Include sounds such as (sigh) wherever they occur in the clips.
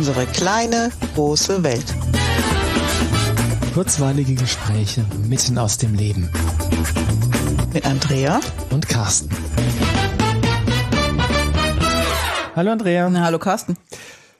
Unsere kleine, große Welt. Kurzweilige Gespräche mitten aus dem Leben. Mit Andrea und Carsten. Hallo Andrea. Na, hallo Carsten.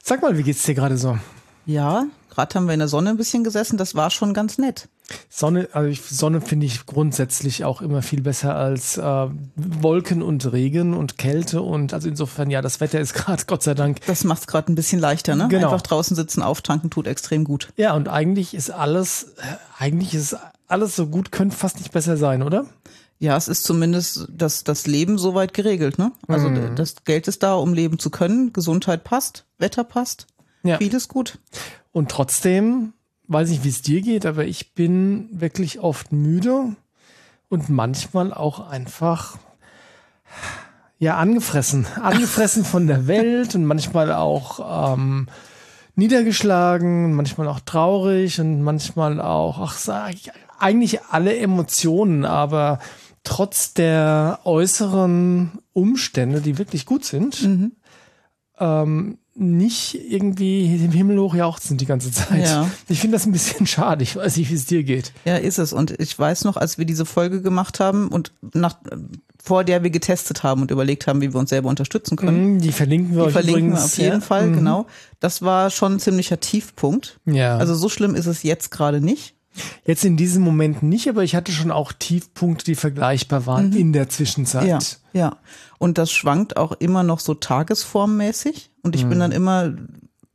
Sag mal, wie geht's dir gerade so? Ja, gerade haben wir in der Sonne ein bisschen gesessen, das war schon ganz nett. Sonne, also Sonne finde ich grundsätzlich auch immer viel besser als äh, Wolken und Regen und Kälte und also insofern ja, das Wetter ist (laughs) gerade Gott sei Dank. Das macht es gerade ein bisschen leichter, ne? Genau. Einfach draußen sitzen, auftanken tut extrem gut. Ja, und eigentlich ist alles, eigentlich ist alles so gut, könnte fast nicht besser sein, oder? Ja, es ist zumindest das, das Leben soweit geregelt, ne? Also Mhm. das Geld ist da, um leben zu können, Gesundheit passt, Wetter passt, Ja. vieles gut. Und trotzdem, weiß nicht, wie es dir geht, aber ich bin wirklich oft müde und manchmal auch einfach ja angefressen, (laughs) angefressen von der Welt und manchmal auch ähm, niedergeschlagen, manchmal auch traurig und manchmal auch, ach sag ich, eigentlich alle Emotionen, aber trotz der äußeren Umstände, die wirklich gut sind, ähm, nicht irgendwie im Himmel hoch jauchzen die ganze Zeit. Ja. Ich finde das ein bisschen schade. Ich weiß nicht, wie es dir geht. Ja, ist es. Und ich weiß noch, als wir diese Folge gemacht haben und nach, vor der wir getestet haben und überlegt haben, wie wir uns selber unterstützen können. Mhm, Die verlinken wir Die euch verlinken wir übrigens. auf jeden ja. Fall, Mhm. genau. Das war schon ein ziemlicher Tiefpunkt. Ja. Also so schlimm ist es jetzt gerade nicht. Jetzt in diesem Moment nicht, aber ich hatte schon auch Tiefpunkte, die vergleichbar waren in der Zwischenzeit. Mhm. Ja, ja. Und das schwankt auch immer noch so tagesformmäßig. Und ich bin Mhm. dann immer,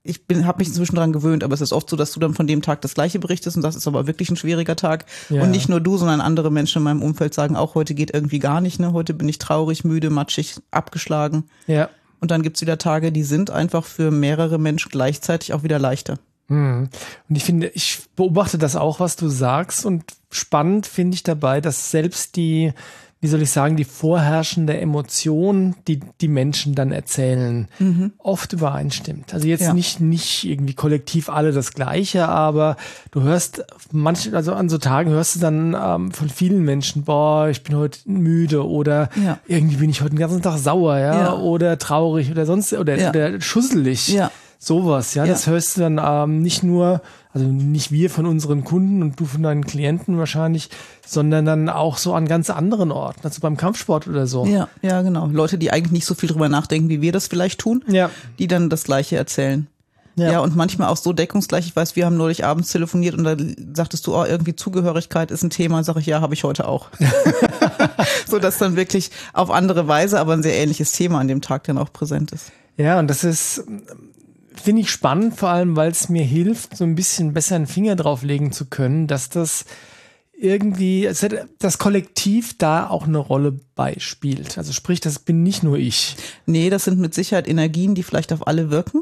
ich bin, habe mich inzwischen dran gewöhnt, aber es ist oft so, dass du dann von dem Tag das gleiche berichtest und das ist aber wirklich ein schwieriger Tag. Ja. Und nicht nur du, sondern andere Menschen in meinem Umfeld sagen auch, heute geht irgendwie gar nicht, ne? Heute bin ich traurig, müde, matschig, abgeschlagen. Ja. Und dann gibt's wieder Tage, die sind einfach für mehrere Menschen gleichzeitig auch wieder leichter. Mhm. Und ich finde, ich beobachte das auch, was du sagst. Und spannend finde ich dabei, dass selbst die, wie soll ich sagen, die vorherrschende Emotion, die die Menschen dann erzählen, oft übereinstimmt. Also jetzt Ja. nicht, nicht irgendwie kollektiv alle das Gleiche, aber du hörst manche, also an so Tagen hörst du dann ähm, von vielen Menschen, boah, ich bin heute müde oder Ja. irgendwie bin ich heute den ganzen Tag sauer, ja, Ja. oder traurig oder sonst, oder, oder schusselig. Ja. Sowas, ja, Ja. das hörst du dann ähm, nicht nur, also nicht wir von unseren Kunden und du von deinen Klienten wahrscheinlich, sondern dann auch so an ganz anderen Orten, also beim Kampfsport oder so. Ja, ja, genau. Leute, die eigentlich nicht so viel drüber nachdenken, wie wir das vielleicht tun, Ja. die dann das Gleiche erzählen. Ja. Ja. und manchmal auch so deckungsgleich. Ich weiß, wir haben neulich abends telefoniert und da sagtest du, oh, irgendwie Zugehörigkeit ist ein Thema. Sag ich, ja, habe ich heute auch. (laughs) (laughs) so dass dann wirklich auf andere Weise, aber ein sehr ähnliches Thema an dem Tag dann auch präsent ist. Ja, und das ist, finde ich spannend, vor allem, weil es mir hilft, so ein bisschen besser einen Finger drauflegen zu können, dass das irgendwie, hat- das Kollektiv da auch eine Rolle beispielt. Also sprich, das bin nicht nur ich. Nee, das sind mit Sicherheit Energien, die vielleicht auf alle wirken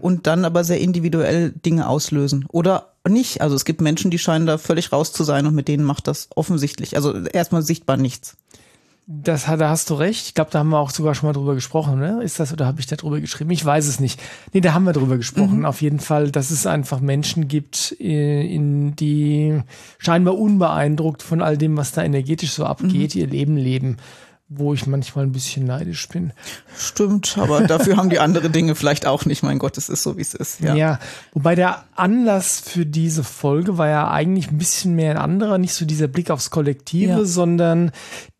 und dann aber sehr individuell Dinge auslösen. Oder nicht. Also es gibt Menschen, die scheinen da völlig raus zu sein und mit denen macht das offensichtlich, also erstmal sichtbar nichts. Das, da hast du recht. Ich glaube, da haben wir auch sogar schon mal drüber gesprochen, ne? Ist das oder habe ich da drüber geschrieben? Ich weiß es nicht. Nee, da haben wir drüber gesprochen. Auf jeden Fall, dass es einfach Menschen gibt, äh, in die scheinbar unbeeindruckt von all dem, was da energetisch so abgeht, ihr Leben leben, wo ich manchmal ein bisschen neidisch bin. Stimmt, aber dafür haben die andere Dinge vielleicht auch nicht. Mein Gott, es ist so, wie es ist. Ja. Ja. wobei der Anlass für diese Folge war ja eigentlich ein bisschen mehr ein anderer, nicht so dieser Blick aufs Kollektive, Ja. sondern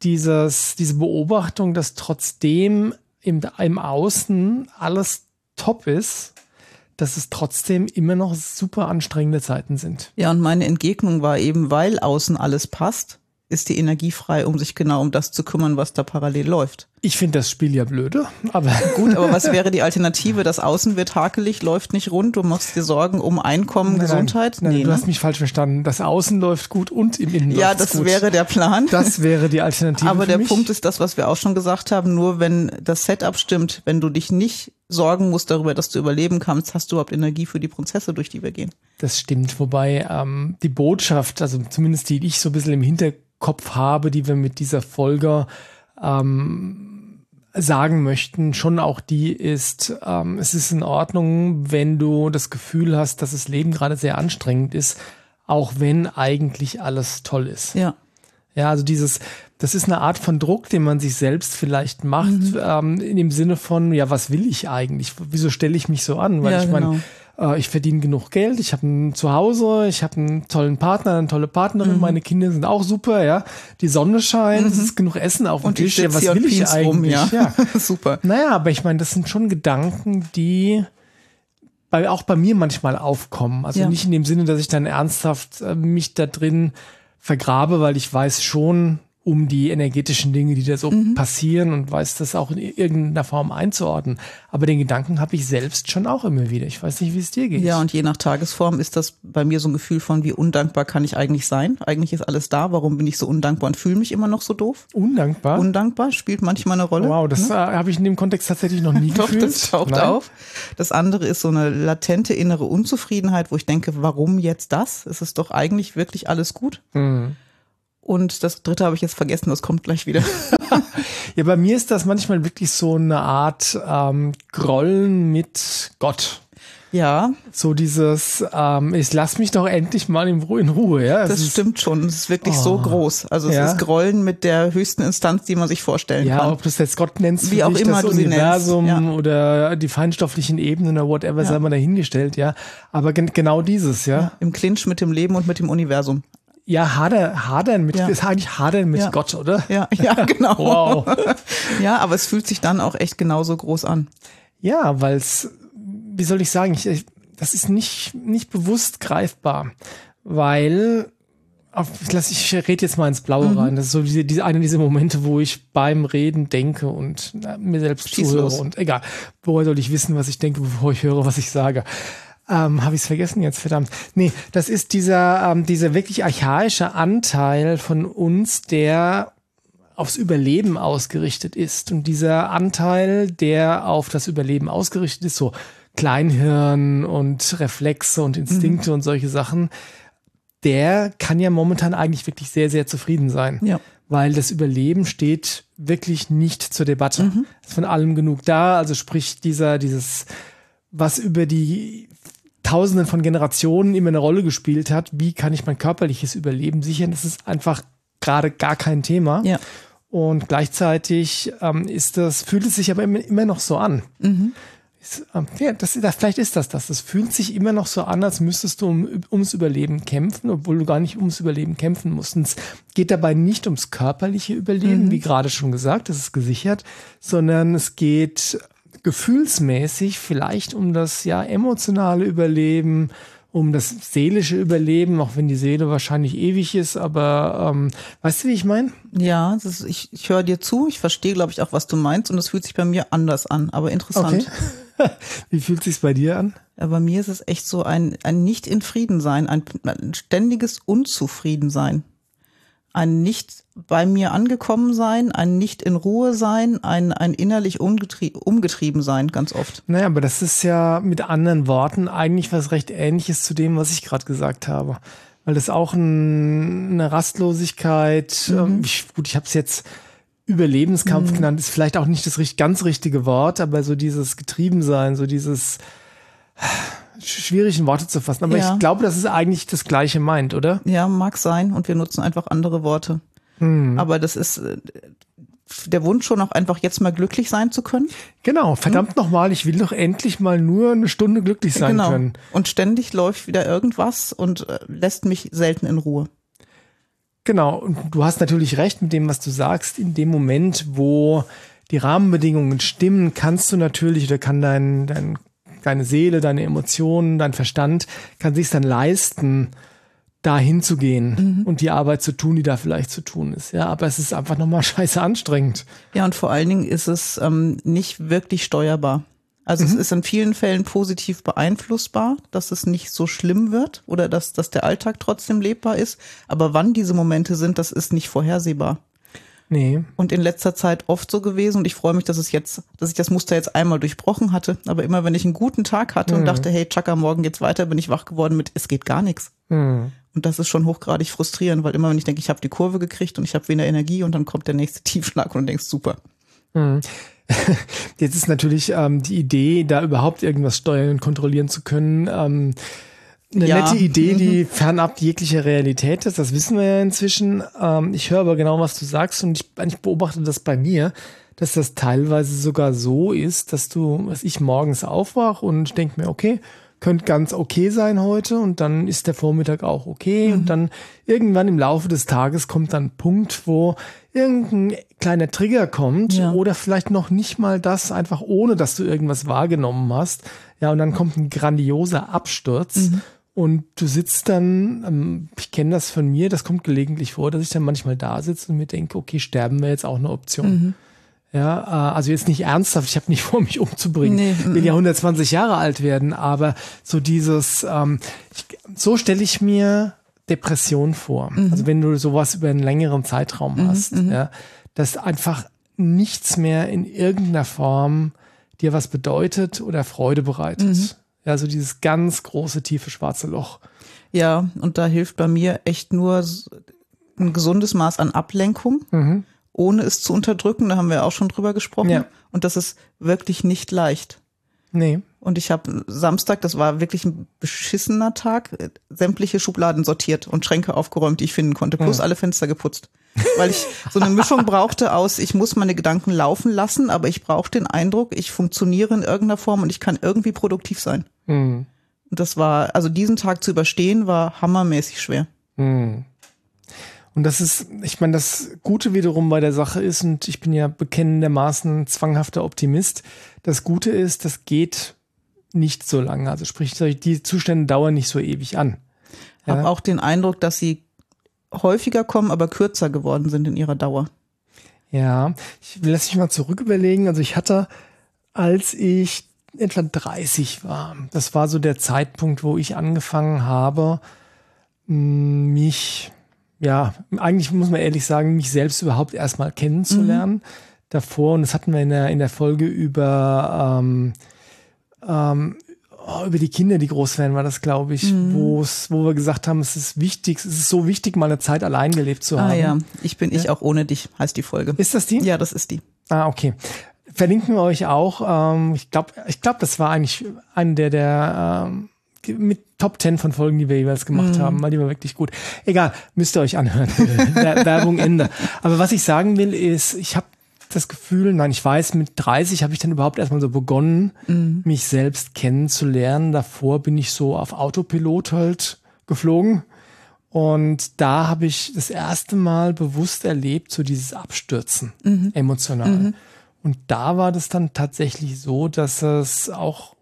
dieses, diese Beobachtung, dass trotzdem im, im Außen alles top ist, dass es trotzdem immer noch super anstrengende Zeiten sind. Ja, und meine Entgegnung war eben, weil außen alles passt, ist die Energie frei, um sich genau um das zu kümmern, was da parallel läuft. Ich finde das Spiel ja blöde, aber (laughs) Gut, aber was (laughs) wäre die Alternative? Das Außen wird hakelig, läuft nicht rund, du machst dir Sorgen um Einkommen, Gesundheit? Nein, Nee, du ne? hast mich falsch verstanden. Das Außen läuft gut und im Innen ja, das gut. wäre der Plan. das wäre die Alternative. aber der mich. Punkt ist das, was wir auch schon gesagt haben, nur wenn das Setup stimmt, wenn du dich nicht sorgen musst darüber, dass du überleben kannst, hast du überhaupt Energie für die Prozesse, durch die wir gehen. Das stimmt, wobei ähm, die Botschaft, also zumindest die ich so ein bisschen im Hinterkopf habe, die wir mit dieser Folge ähm, sagen möchten, schon auch die ist, ähm, es ist in Ordnung, wenn du das Gefühl hast, dass das Leben gerade sehr anstrengend ist, auch wenn eigentlich alles toll ist. Ja. Ja, also dieses, das ist eine Art von Druck, den man sich selbst vielleicht macht, mhm. ähm, in dem Sinne von, ja, was will ich eigentlich? Wieso stelle ich mich so an? Weil Ja, ich meine, genau. Äh, ich verdiene genug Geld, ich habe ein Zuhause, ich habe einen tollen Partner, eine tolle Mhm. Partnerin, meine Kinder sind auch super, ja. Die Sonne scheint, es ist genug Essen auf dem Tisch. Ja, was will ich pien's rum, eigentlich? ja. (laughs) Super. Naja, aber ich meine, das sind schon Gedanken, die bei, auch bei mir manchmal aufkommen. Also Ja. nicht in dem Sinne, dass ich dann ernsthaft äh, mich da drin vergrabe, weil ich weiß schon um die energetischen Dinge, die da so Mhm. passieren und weiß das auch in irgendeiner Form einzuordnen. Aber den Gedanken habe ich selbst schon auch immer wieder. Ich weiß nicht, wie es dir geht. Ja, und je nach Tagesform ist das bei mir so ein Gefühl von, wie undankbar kann ich eigentlich sein? Eigentlich ist alles da, warum bin ich so undankbar und fühle mich immer noch so doof? Undankbar. Undankbar spielt manchmal eine Rolle. wow, das äh, habe ich in dem Kontext tatsächlich noch nie (laughs) gefühlt. das taucht Nein. auf. Das andere ist so eine latente innere Unzufriedenheit, wo ich denke, warum jetzt das? Es ist doch eigentlich wirklich alles gut. Mhm. Und das dritte habe ich jetzt vergessen, das kommt gleich wieder. (laughs) Ja, bei mir ist das manchmal wirklich so eine Art ähm, Grollen mit Gott. Ja, So dieses, ähm, ich lass mich doch endlich mal in Ruhe. In Ruhe ja? Es das ist, stimmt schon. Es ist wirklich so Oh. groß. Also es Ja. ist Grollen mit der höchsten Instanz, die man sich vorstellen Ja, kann. ob du es jetzt Gott nennst, Wie auch dich, immer das du sie nennst, Universum ja. oder die feinstofflichen Ebenen oder whatever, Ja. sei mal dahingestellt, ja. Aber gen genau dieses, ja. Im Clinch mit dem Leben und mit dem Universum. Ja, hader, hadern mit, Ja. ist eigentlich hadern mit Ja. Gott, oder? Ja, ja, (laughs) genau. Wow. Ja, aber es fühlt sich dann auch echt genauso groß an. Ja, weil es, wie soll ich sagen, ich, ich, das ist nicht, nicht bewusst greifbar, weil auf, ich, lass, ich rede jetzt mal ins Blaue Mhm. rein. Das ist so diese, diese eine dieser Momente, wo ich beim Reden denke und na, mir selbst Schieß zuhöre. los. Und egal, woher soll ich wissen, was ich denke, bevor ich höre, was ich sage? Ähm, Habe ich es vergessen jetzt, verdammt. Nee, das ist dieser, ähm, dieser wirklich archaische Anteil von uns, der aufs Überleben ausgerichtet ist. Und dieser Anteil, der auf das Überleben ausgerichtet ist, so Kleinhirn und Reflexe und Instinkte und solche Sachen, der kann ja momentan eigentlich wirklich sehr, sehr zufrieden sein. Ja. Weil das Überleben steht wirklich nicht zur Debatte. Ist von allem genug da. Also sprich, dieser, dieses, was über die Tausenden von Generationen immer eine Rolle gespielt hat, wie kann ich mein körperliches Überleben sichern, das ist einfach gerade gar kein Thema. Ja. Und gleichzeitig ähm, ist das, fühlt es sich aber immer, immer noch so an. Ist, ähm, ja, das, das, vielleicht ist das das. Es fühlt sich immer noch so an, als müsstest du um, ums Überleben kämpfen, obwohl du gar nicht ums Überleben kämpfen musst. Und es geht dabei nicht ums körperliche Überleben, wie gerade schon gesagt, das ist gesichert, sondern es geht gefühlsmäßig vielleicht um das ja emotionale Überleben, um das seelische Überleben, auch wenn die Seele wahrscheinlich ewig ist, aber ähm, weißt du, wie ich meine? Ja, das ist, ich, ich höre dir zu, ich verstehe, glaube ich, auch, was du meinst und es fühlt sich bei mir anders an, aber interessant. (laughs) wie fühlt sich's bei dir an? Ja, bei mir ist es echt so ein, ein nicht in Frieden sein, ein, ein ständiges Unzufriedensein. Ein nicht bei mir angekommen sein, ein nicht in Ruhe sein, ein, ein innerlich umgetrie umgetrieben sein, ganz oft. Naja, aber das ist ja mit anderen Worten eigentlich was recht ähnliches zu dem, was ich gerade gesagt habe. Weil das auch ein, eine Rastlosigkeit, ähm, ich, gut, ich habe es jetzt Überlebenskampf genannt, ist vielleicht auch nicht das ganz richtige Wort, aber so dieses Getriebensein, so dieses schwierig in Worte zu fassen. Aber Ja. ich glaube, das ist eigentlich das Gleiche meint, oder? Ja, mag sein und wir nutzen einfach andere Worte. Aber das ist äh, der Wunsch schon auch einfach jetzt mal glücklich sein zu können. Genau, verdammt nochmal, ich will doch endlich mal nur eine Stunde glücklich sein genau. können. Und ständig läuft wieder irgendwas und äh, lässt mich selten in Ruhe. Genau, und du hast natürlich recht mit dem, was du sagst. In dem Moment, wo die Rahmenbedingungen stimmen, kannst du natürlich oder kann dein, dein, deine Seele, deine Emotionen, dein Verstand, kann sich dann leisten, da hinzugehen und die Arbeit zu tun, die da vielleicht zu tun ist. Ja, aber es ist einfach nochmal (laughs) scheiße anstrengend. Ja, und vor allen Dingen ist es ähm, nicht wirklich steuerbar. Also es ist in vielen Fällen positiv beeinflussbar, dass es nicht so schlimm wird oder dass, dass der Alltag trotzdem lebbar ist. Aber wann diese Momente sind, das ist nicht vorhersehbar. Nee. Und in letzter Zeit oft so gewesen und ich freue mich, dass es jetzt, dass ich das Muster jetzt einmal durchbrochen hatte. Aber immer wenn ich einen guten Tag hatte und dachte, hey, Chaka, morgen geht's weiter, bin ich wach geworden mit, es geht gar nichts. Hm. Und das ist schon hochgradig frustrierend, weil immer wenn ich denke, ich habe die Kurve gekriegt und ich habe weniger Energie und dann kommt der nächste (laughs) Tiefschlag und du denkst, super. (laughs) Jetzt ist natürlich ähm, die Idee, da überhaupt irgendwas steuern und kontrollieren zu können, ähm, eine Ja. nette Idee, Mhm. die fernab jeglicher Realität ist. Das wissen wir ja inzwischen. Ähm, ich höre aber genau, was du sagst und ich, ich beobachte das bei mir, dass das teilweise sogar so ist, dass du, dass ich morgens aufwach und denke mir, okay, könnte ganz okay sein heute und dann ist der Vormittag auch okay Mhm. und dann irgendwann im Laufe des Tages kommt dann ein Punkt, wo irgendein kleiner Trigger kommt Ja. oder vielleicht noch nicht mal das, einfach ohne, dass du irgendwas wahrgenommen hast. Ja, und dann kommt ein grandioser Absturz. Mhm. Und du sitzt dann, ähm, ich kenne das von mir, das kommt gelegentlich vor, dass ich dann manchmal da sitze und mir denke, okay, sterben wäre jetzt auch eine Option. Mhm. Ja, äh, also jetzt nicht ernsthaft, ich habe nicht (laughs) vor, mich umzubringen. Nee, Ich will ja 120 Jahre alt werden, aber so dieses, ähm, ich, so stelle ich mir Depression vor. Mhm. Also wenn du sowas über einen längeren Zeitraum hast, ja, dass einfach nichts mehr in irgendeiner Form dir was bedeutet oder Freude bereitet. Mhm. Ja, so dieses ganz große, tiefe schwarze Loch. Ja, und da hilft bei mir echt nur ein gesundes Maß an Ablenkung, ohne es zu unterdrücken. Da haben wir auch schon drüber gesprochen. Ja. Und das ist wirklich nicht leicht. Nee. Und ich habe Samstag, das war wirklich ein beschissener Tag, äh, sämtliche Schubladen sortiert und Schränke aufgeräumt, die ich finden konnte, plus alle Fenster geputzt. Weil ich so eine Mischung (laughs) brauchte aus, ich muss meine Gedanken laufen lassen, aber ich brauche den Eindruck, ich funktioniere in irgendeiner Form und ich kann irgendwie produktiv sein. Hm. Und das war, also diesen Tag zu überstehen, war hammermäßig schwer. Hm. Und das ist, ich meine, das Gute wiederum bei der Sache ist, und ich bin ja bekennendermaßen zwanghafter Optimist, das Gute ist, das geht nicht so lange. Also sprich, die Zustände dauern nicht so ewig an. Ich habe auch den Eindruck, dass sie häufiger kommen, aber kürzer geworden sind in ihrer Dauer. Ja, ich will lass mich mal zurück überlegen. Also ich hatte, als ich etwa 30 war, das war so der Zeitpunkt, wo ich angefangen habe, mich, ja, eigentlich muss man ehrlich sagen, mich selbst überhaupt erstmal kennenzulernen. Davor, und das hatten wir in der, in der Folge über, ähm, ähm, oh, über die Kinder, die groß werden, war das, glaube ich, wo es, wo wir gesagt haben, es ist wichtig, es ist so wichtig, mal eine Zeit allein gelebt zu haben. Ah ja, ich bin ich auch ohne dich, heißt die Folge. Ist das die? Ja, das ist die. Ah, okay. Verlinken wir euch auch. Ähm, ich glaube, ich glaub, das war eigentlich eine der, der ähm, mit Top 10 von Folgen, die wir jeweils gemacht haben, weil die war wirklich gut. Egal, müsst ihr euch anhören. (laughs) Wer- Werbung Ende. Aber was ich sagen will, ist, ich habe das Gefühl, nein, ich weiß, mit 30 habe ich dann überhaupt erstmal so begonnen, mich selbst kennenzulernen. Davor bin ich so auf Autopilot halt geflogen. Und da habe ich das erste Mal bewusst erlebt, so dieses Abstürzen emotional. Und da war das dann tatsächlich so, dass es auch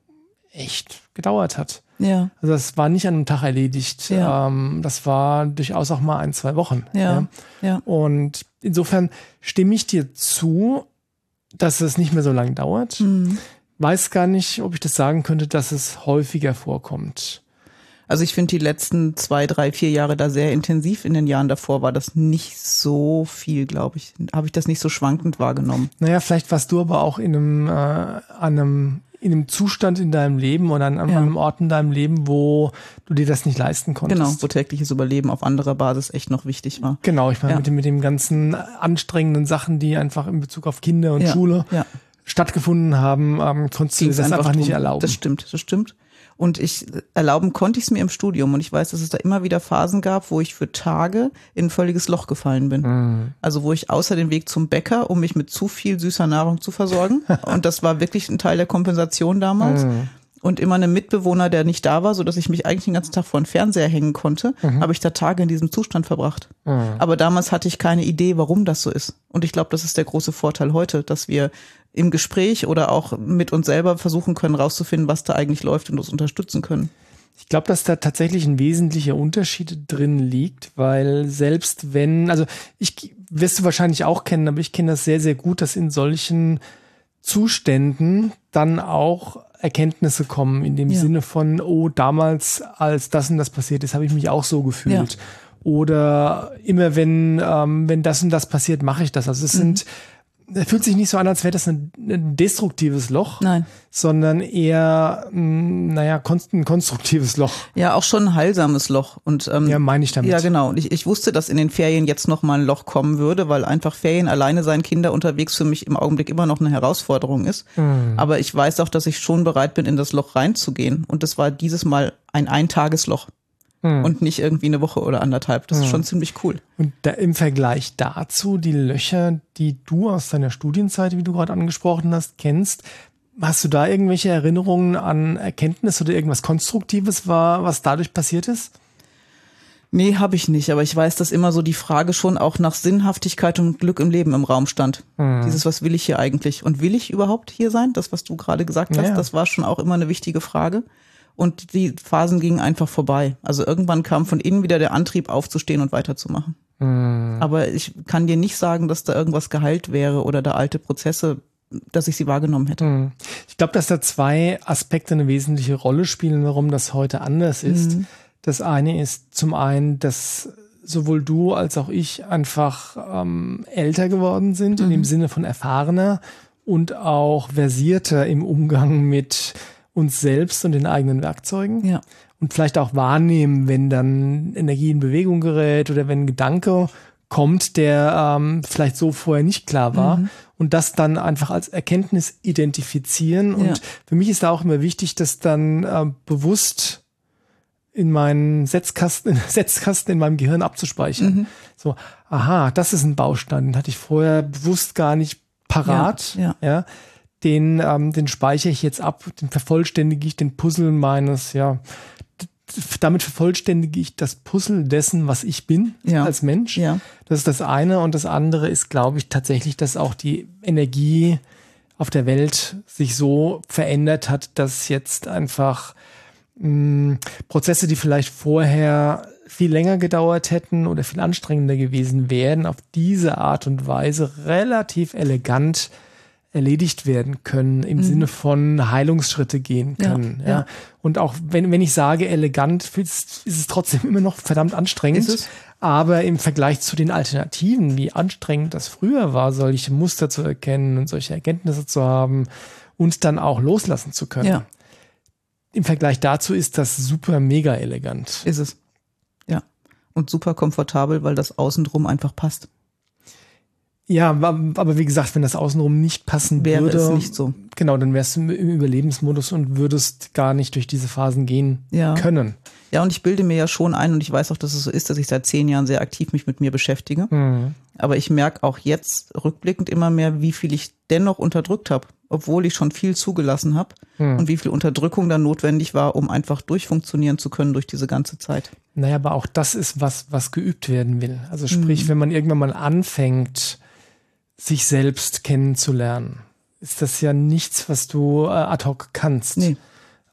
echt gedauert hat. Ja, Also das war nicht an einem Tag erledigt. Ja. Ähm, das war durchaus auch mal ein, zwei Wochen. ja, ja. Und insofern stimme ich dir zu, dass es nicht mehr so lange dauert. Mhm. Weiß gar nicht, ob ich das sagen könnte, dass es häufiger vorkommt. Also ich finde die letzten zwei, drei, vier Jahre da sehr intensiv. In den Jahren davor war das nicht so viel, glaube ich. Habe ich das nicht so schwankend wahrgenommen. Naja, vielleicht warst du aber auch in einem, äh, an einem, in einem Zustand in deinem Leben oder an, an Ja. einem Ort in deinem Leben, wo du dir das nicht leisten konntest. Genau, wo tägliches Überleben auf anderer Basis echt noch wichtig war. Genau, ich meine, Ja. mit, dem, mit dem ganzen anstrengenden Sachen, die einfach in Bezug auf Kinder und Ja, Schule stattgefunden haben, ähm, konntest du dir das einfach, nicht drum. erlauben. Das stimmt, das stimmt. Und ich erlauben konnte ich es mir im Studium. Und ich weiß, dass es da immer wieder Phasen gab, wo ich für Tage in ein völliges Loch gefallen bin. Mhm. Also wo ich außer den Weg zum Bäcker, um mich mit zu viel süßer Nahrung zu versorgen. (laughs) und das war wirklich ein Teil der Kompensation damals. Mhm. Und immer einem Mitbewohner, der nicht da war, so dass ich mich eigentlich den ganzen Tag vor den Fernseher hängen konnte, Mhm. habe ich da Tage in diesem Zustand verbracht. Aber damals hatte ich keine Idee, warum das so ist. Und ich glaube, das ist der große Vorteil heute, dass wir im Gespräch oder auch mit uns selber versuchen können, rauszufinden, was da eigentlich läuft und uns unterstützen können. Ich glaube, dass da tatsächlich ein wesentlicher Unterschied drin liegt, weil selbst wenn, also ich wirst du wahrscheinlich auch kennen, aber ich kenne das sehr, sehr gut, dass in solchen Zuständen dann auch Erkenntnisse kommen, in dem Ja. Sinne von, oh, damals, als das und das passiert ist, habe ich mich auch so gefühlt. Oder immer wenn, ähm, wenn das und das passiert, mache ich das. Also es sind er fühlt sich nicht so an, als wäre das ein, ein destruktives Loch, Nein. sondern eher, mh, naja, konst, ein konstruktives Loch. Ja, auch schon ein heilsames Loch. Und, ähm, Ja, meine ich damit. Ja, genau. Und ich, ich wusste, dass in den Ferien jetzt noch mal ein Loch kommen würde, weil einfach Ferien alleine sein, Kinder unterwegs für mich im Augenblick immer noch eine Herausforderung ist. Hm. Aber ich weiß auch, dass ich schon bereit bin, in das Loch reinzugehen. Und das war dieses Mal ein Eintagesloch Hm. und nicht irgendwie eine Woche oder anderthalb. Das ist schon ziemlich cool. Und da, im Vergleich dazu, die Löcher, die du aus deiner Studienzeit, wie du gerade angesprochen hast, kennst, hast du da irgendwelche Erinnerungen an Erkenntnis oder irgendwas Konstruktives war, was dadurch passiert ist? Nee, habe ich nicht, aber ich weiß, dass immer so die Frage schon auch nach Sinnhaftigkeit und Glück im Leben im Raum stand. Dieses, was will ich hier eigentlich? Und will ich überhaupt hier sein? Das, was du gerade gesagt hast, Ja. das war schon auch immer eine wichtige Frage. Und die Phasen gingen einfach vorbei. Also irgendwann kam von innen wieder der Antrieb aufzustehen und weiterzumachen. Aber ich kann dir nicht sagen, dass da irgendwas geheilt wäre oder da alte Prozesse, dass ich sie wahrgenommen hätte. Ich glaube, dass da zwei Aspekte eine wesentliche Rolle spielen, warum das heute anders ist. Das eine ist zum einen, dass sowohl du als auch ich einfach ähm, älter geworden sind, in dem Sinne von erfahrener und auch versierter im Umgang mit uns selbst und den eigenen Werkzeugen. Ja. Und vielleicht auch wahrnehmen, wenn dann Energie in Bewegung gerät oder wenn ein Gedanke kommt, der ähm, vielleicht so vorher nicht klar war. Und das dann einfach als Erkenntnis identifizieren. Und Ja. für mich ist da auch immer wichtig, das dann äh, bewusst in meinen Setzkasten, (laughs) Setzkasten in meinem Gehirn abzuspeichern. So, aha, das ist ein Baustein, den hatte ich vorher bewusst gar nicht parat. Ja, ja. Den, ähm, den speichere ich jetzt ab, den vervollständige ich, den Puzzle meines, ja, damit vervollständige ich das Puzzle dessen, was ich bin Ja. als Mensch. Ja. Das ist das eine. Und das andere ist, glaube ich, tatsächlich, dass auch die Energie auf der Welt sich so verändert hat, dass jetzt einfach mh, Prozesse, die vielleicht vorher viel länger gedauert hätten oder viel anstrengender gewesen wären, auf diese Art und Weise relativ elegant erledigt werden können, im Sinne von Heilungsschritte gehen Ja, können. Ja, ja. Und auch wenn, wenn ich sage elegant, ist, ist es trotzdem (laughs) immer noch verdammt anstrengend. Aber im Vergleich zu den Alternativen, wie anstrengend das früher war, solche Muster zu erkennen und solche Erkenntnisse zu haben und dann auch loslassen zu können. Ja, Im Vergleich dazu ist das super mega elegant. ist es. Ja. Und super komfortabel, weil das Außendrum einfach passt. Ja, aber wie gesagt, wenn das außenrum nicht passen Wäre würde, es nicht so. genau, dann wärst du im Überlebensmodus und würdest gar nicht durch diese Phasen gehen Ja. können. Ja, und ich bilde mir ja schon ein und ich weiß auch, dass es so ist, dass ich seit zehn Jahren sehr aktiv mich mit mir beschäftige. Mhm. Aber ich merke auch jetzt rückblickend immer mehr, wie viel ich dennoch unterdrückt habe, obwohl ich schon viel zugelassen habe und wie viel Unterdrückung dann notwendig war, um einfach durchfunktionieren zu können durch diese ganze Zeit. Naja, aber auch das ist was, was geübt werden will. Also Mhm. sprich, wenn man irgendwann mal anfängt, sich selbst kennenzulernen, ist das ja nichts, was du äh, ad hoc kannst. Nee.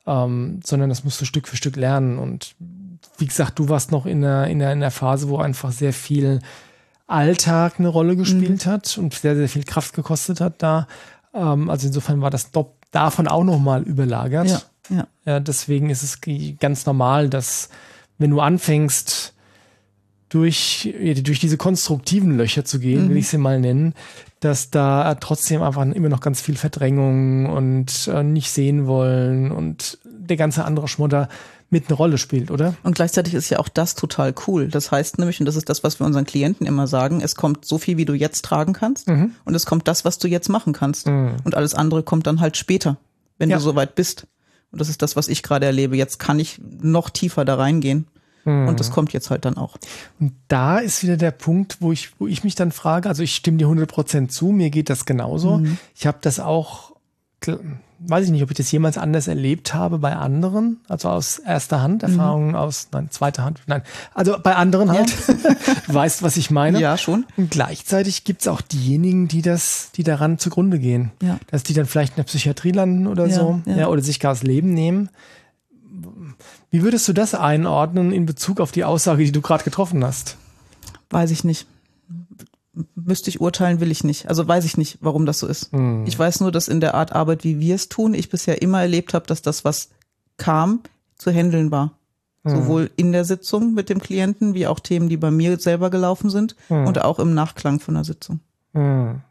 ähm, sondern das musst du Stück für Stück lernen. Und wie gesagt, du warst noch in einer, in einer, in einer Phase, wo einfach sehr viel Alltag eine Rolle gespielt Mhm. hat und sehr, sehr viel Kraft gekostet hat da. Ähm, also insofern war das dop- davon auch nochmal überlagert. Ja, ja. Ja, deswegen ist es ganz normal, dass wenn du anfängst, durch, durch diese konstruktiven Löcher zu gehen, will ich sie mal nennen, dass da trotzdem einfach immer noch ganz viel Verdrängung und äh, nicht sehen wollen und der ganze andere Schmutter mit eine Rolle spielt, oder? Und gleichzeitig ist ja auch das total cool. Das heißt nämlich, und das ist das, was wir unseren Klienten immer sagen, es kommt so viel, wie du jetzt tragen kannst und es kommt das, was du jetzt machen kannst. Und alles andere kommt dann halt später, wenn Ja. du soweit bist. Und das ist das, was ich gerade erlebe. Jetzt kann ich noch tiefer da reingehen. Und das kommt jetzt halt dann auch. Und da ist wieder der Punkt, wo ich, wo ich mich dann frage, also ich stimme dir 100% zu, mir geht das genauso. Ich habe das auch, weiß ich nicht, ob ich das jemals anders erlebt habe bei anderen, also aus erster Hand, Erfahrungen aus, nein, zweiter Hand, nein, also bei anderen halt. du (laughs) weißt, was ich meine. Ja, schon. Und gleichzeitig gibt's auch diejenigen, die das, die daran zugrunde gehen. Ja. Dass die dann vielleicht in der Psychiatrie landen oder Ja, so, ja. ja. oder sich gar das Leben nehmen. Wie würdest du das einordnen in Bezug auf die Aussage, die du gerade getroffen hast? Weiß ich nicht. Müsste ich urteilen, will ich nicht. Also weiß ich nicht, warum das so ist. Ich weiß nur, dass in der Art Arbeit, wie wir es tun, ich bisher immer erlebt habe, dass das, was kam, zu handeln war. Sowohl in der Sitzung mit dem Klienten, wie auch Themen, die bei mir selber gelaufen sind und auch im Nachklang von der Sitzung. Hm.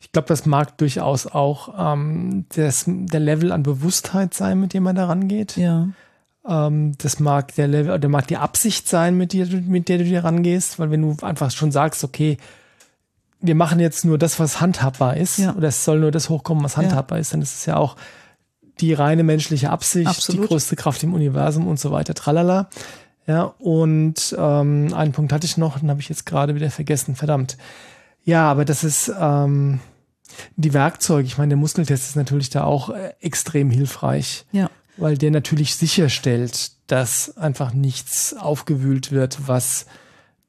Ich glaube, das mag durchaus auch ähm, das, der Level an Bewusstheit sein, mit dem man da rangeht. Ja. Ähm, das mag der Level, der mag die Absicht sein, mit, dir, mit der du dir rangehst, weil wenn du einfach schon sagst, okay, wir machen jetzt nur das, was handhabbar ist, Ja. oder es soll nur das hochkommen, was handhabbar ist, dann ist es ja auch die reine menschliche Absicht, Absolut. die größte Kraft im Universum und so weiter, tralala. Ja, und ähm, einen Punkt hatte ich noch, den habe ich jetzt gerade wieder vergessen, verdammt. Ja, aber das ist ähm, die Werkzeuge, ich meine, der Muskeltest ist natürlich da auch äh, extrem hilfreich, Ja. Weil der natürlich sicherstellt, dass einfach nichts aufgewühlt wird, was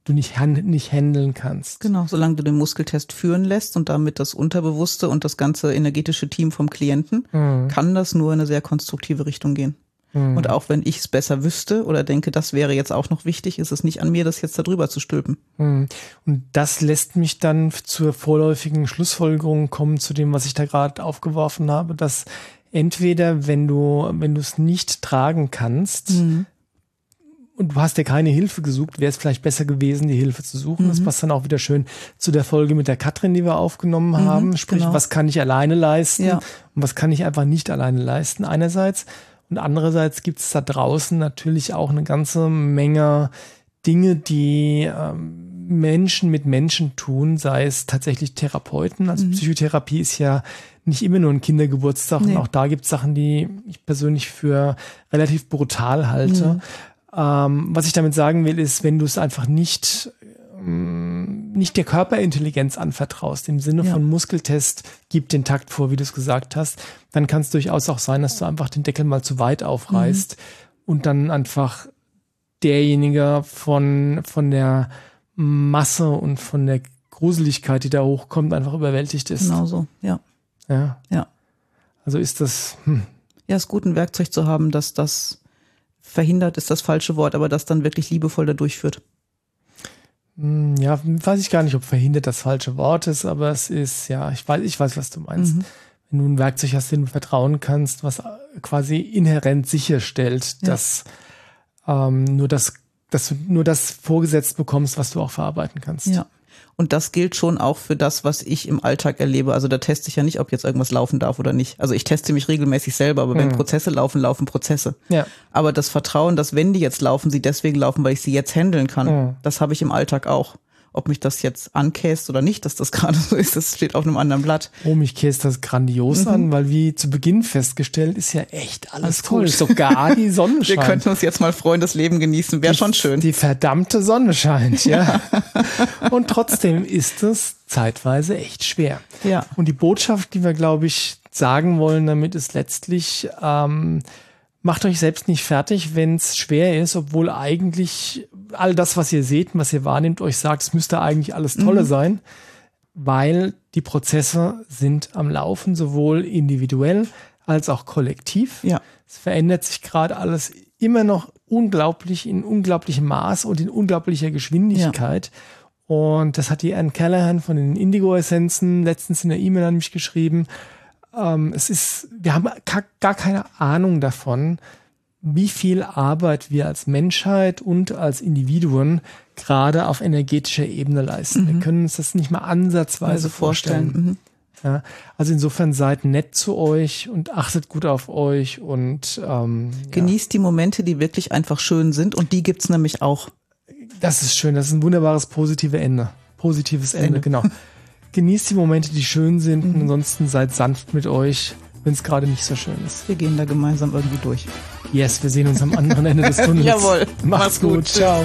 du nicht, nicht handeln kannst. Genau, solange du den Muskeltest führen lässt und damit das Unterbewusste und das ganze energetische Team vom Klienten, Mhm. kann das nur in eine sehr konstruktive Richtung gehen. Mhm. Und auch wenn ich es besser wüsste oder denke, das wäre jetzt auch noch wichtig, ist es nicht an mir, das jetzt darüber zu stülpen. Mhm. Und das lässt mich dann zur vorläufigen Schlussfolgerung kommen zu dem, was ich da gerade aufgeworfen habe, dass entweder, wenn du, wenn du es nicht tragen kannst und du hast dir keine Hilfe gesucht, wäre es vielleicht besser gewesen, die Hilfe zu suchen. Das passt dann auch wieder schön zu der Folge mit der Katrin, die wir aufgenommen haben. Sprich, genau. was kann ich alleine leisten Ja. und was kann ich einfach nicht alleine leisten, einerseits. Und andererseits gibt es da draußen natürlich auch eine ganze Menge Dinge, die ähm, Menschen mit Menschen tun, sei es tatsächlich Therapeuten. Also Psychotherapie ist ja nicht immer nur ein Kindergeburtstag. Nee. Und auch da gibt es Sachen, die ich persönlich für relativ brutal halte. Ähm, was ich damit sagen will, ist, wenn du es einfach nicht ähm, nicht der Körperintelligenz anvertraust, im Sinne Ja. von Muskeltest, gib den Takt vor, wie du es gesagt hast, dann kann es durchaus auch sein, dass du einfach den Deckel mal zu weit aufreißt und dann einfach derjenige von, von der Masse und von der Gruseligkeit, die da hochkommt, einfach überwältigt ist. Genau so, ja. Ja. Ja. Also ist das, hm, Ja, es ist gut, ein Werkzeug zu haben, dass das verhindert, ist das falsche Wort, aber das dann wirklich liebevoll da durchführt. hm, ja, weiß ich gar nicht, ob verhindert das falsche Wort ist, aber es ist, ja, ich weiß, ich weiß, was du meinst. Mhm. Wenn du ein Werkzeug hast, dem du vertrauen kannst, was quasi inhärent sicherstellt, Ja. dass ähm, nur das, dass du nur das vorgesetzt bekommst, was du auch verarbeiten kannst. Ja. Und das gilt schon auch für das, was ich im Alltag erlebe. Also da teste ich ja nicht, ob jetzt irgendwas laufen darf oder nicht. Also ich teste mich regelmäßig selber, aber wenn Mhm. Prozesse laufen, laufen Prozesse. Ja. Aber das Vertrauen, dass wenn die jetzt laufen, sie deswegen laufen, weil ich sie jetzt handeln kann, Mhm. das habe ich im Alltag auch. Ob mich das jetzt ankäst oder nicht, dass das (laughs) gerade so ist, das steht auf einem anderen Blatt. Oh, mich käst das grandios an, weil wie zu Beginn festgestellt, ist ja echt alles Mhm. Alles toll. Sogar die (laughs) Sonne Wir scheint. könnten uns jetzt mal freuen, das Leben genießen. Wäre schon schön. Die verdammte Sonne scheint, ja. (laughs) Und trotzdem ist es zeitweise echt schwer. Ja. Und die Botschaft, die wir, glaube ich, sagen wollen damit, ist letztlich, ähm, macht euch selbst nicht fertig, wenn es schwer ist, obwohl eigentlich all das, was ihr seht, und was ihr wahrnehmt, euch sagt, es müsste eigentlich alles Tolle Mhm. sein, weil die Prozesse sind am Laufen, sowohl individuell als auch kollektiv. Ja. Es verändert sich gerade alles immer noch unglaublich, in unglaublichem Maß und in unglaublicher Geschwindigkeit. Und das hat die Anne Callahan von den Indigo-Essenzen letztens in der E-Mail an mich geschrieben. Ähm, es ist, wir haben gar keine Ahnung davon, wie viel Arbeit wir als Menschheit und als Individuen gerade auf energetischer Ebene leisten. Wir können uns das nicht mal ansatzweise Also vorstellen. vorstellen. Mhm. Ja, also insofern seid nett zu euch und achtet gut auf euch und ähm, ja, Genießt die Momente, die wirklich einfach schön sind und die gibt's nämlich auch. das ist schön. Das ist ein wunderbares positive Ende. Positives Ende, Ende. genau. (laughs) Genießt die Momente, die schön sind Mhm. und ansonsten seid sanft mit euch, wenn es gerade nicht so schön ist. Wir gehen da gemeinsam irgendwie durch. Yes, wir sehen uns am anderen Ende des (laughs) Tunnels. Jawohl. Macht's Mach's gut. gut. Ciao.